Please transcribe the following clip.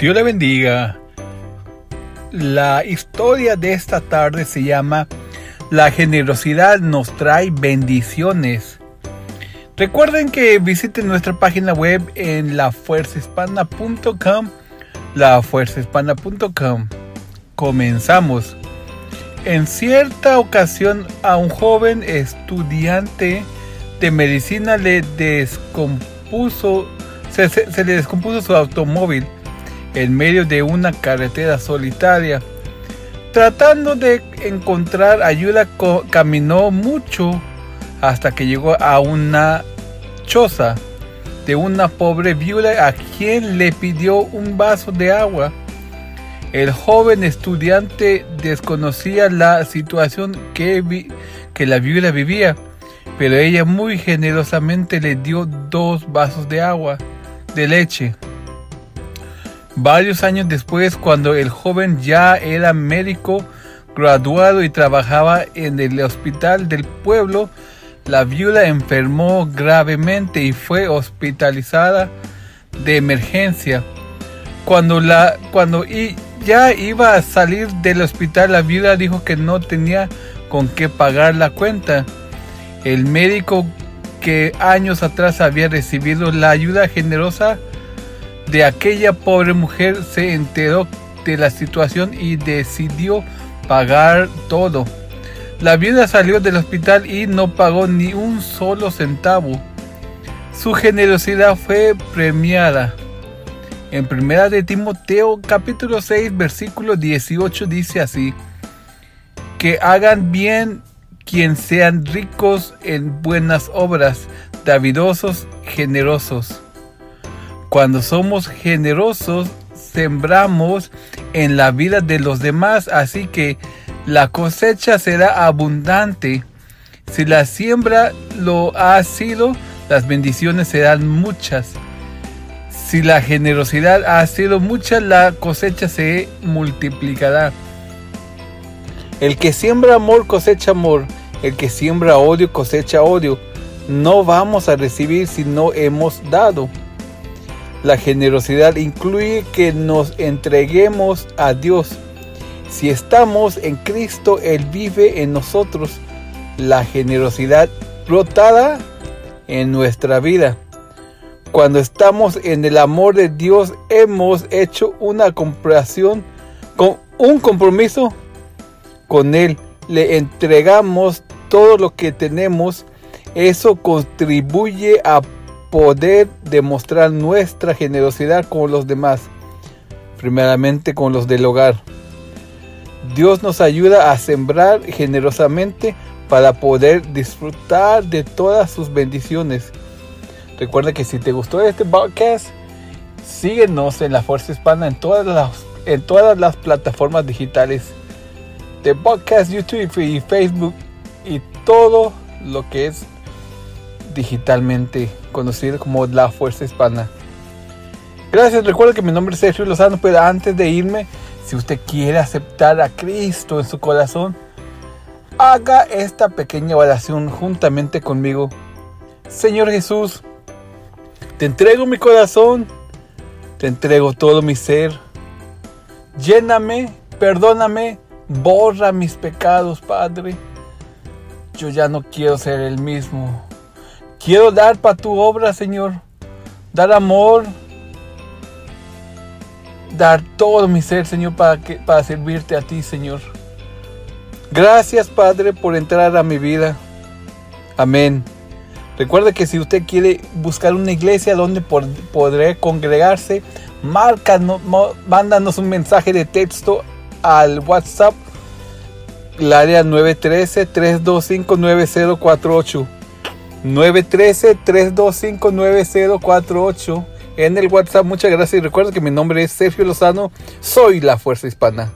Dios le bendiga. La historia de esta tarde se llama La generosidad nos trae bendiciones. Recuerden que visiten nuestra página web en lafuerzahispana.com. Lafuerzahispana.com. Comenzamos. En cierta ocasión a un joven estudiante de medicina le descompuso, se, se le descompuso su automóvil en medio de una carretera solitaria. Tratando de encontrar ayuda, caminó mucho hasta que llegó a una choza de una pobre viuda a quien le pidió un vaso de agua. El joven estudiante desconocía la situación que, la viuda vivía, pero ella muy generosamente le dio dos vasos de agua, de leche. Varios años después, cuando el joven ya era médico graduado y trabajaba en el hospital del pueblo, la viuda enfermó gravemente y fue hospitalizada de emergencia. Cuando, la, cuando ya iba a salir del hospital, la viuda dijo que no tenía con qué pagar la cuenta. El médico que años atrás había recibido la ayuda generosa de aquella pobre mujer se enteró de la situación y decidió pagar todo. La viuda salió del hospital y no pagó ni un solo centavo. Su generosidad fue premiada. En primera de Timoteo capítulo 6 versículo 18 dice así: Que hagan bien quien sean ricos en buenas obras, davidosos, generosos cuando somos generosos, sembramos en la vida de los demás, así que la cosecha será abundante. Si la siembra lo ha sido, las bendiciones serán muchas. Si la generosidad ha sido mucha, la cosecha se multiplicará. El que siembra amor cosecha amor. El que siembra odio cosecha odio. No vamos a recibir si no hemos dado. La generosidad incluye que nos entreguemos a Dios. Si estamos en Cristo, Él vive en nosotros. La generosidad brotada en nuestra vida. Cuando estamos en el amor de Dios, hemos hecho una comparación con un compromiso con Él. Le entregamos todo lo que tenemos. Eso contribuye a poder demostrar nuestra generosidad con los demás, primeramente con los del hogar. Dios nos ayuda a sembrar generosamente para poder disfrutar de todas sus bendiciones. Recuerda que si te gustó este podcast, síguenos en la Fuerza Hispana en todas las, en todas las plataformas digitales de podcast, YouTube y Facebook y todo lo que es digitalmente conocido como La Fuerza Hispana. Gracias, recuerda que mi nombre es Sergio Lozano, pero antes de irme, si usted quiere aceptar a Cristo en su corazón, haga esta pequeña oración juntamente conmigo. Señor Jesús, te entrego mi corazón, te entrego todo mi ser. Lléname, perdóname, borra mis pecados, Padre. Yo ya no quiero ser el mismo. Quiero dar para tu obra, Señor. Dar amor. Dar todo mi ser, Señor, para, para servirte a ti, Señor. Gracias, Padre, por entrar a mi vida. Amén. Recuerda que si usted quiere buscar una iglesia donde podré congregarse, márcanos, mándanos un mensaje de texto al WhatsApp, el área 913-325-9048. 913-325-9048 en el WhatsApp. Muchas gracias y recuerda que mi nombre es Sergio Lozano. Soy la Fuerza Hispana.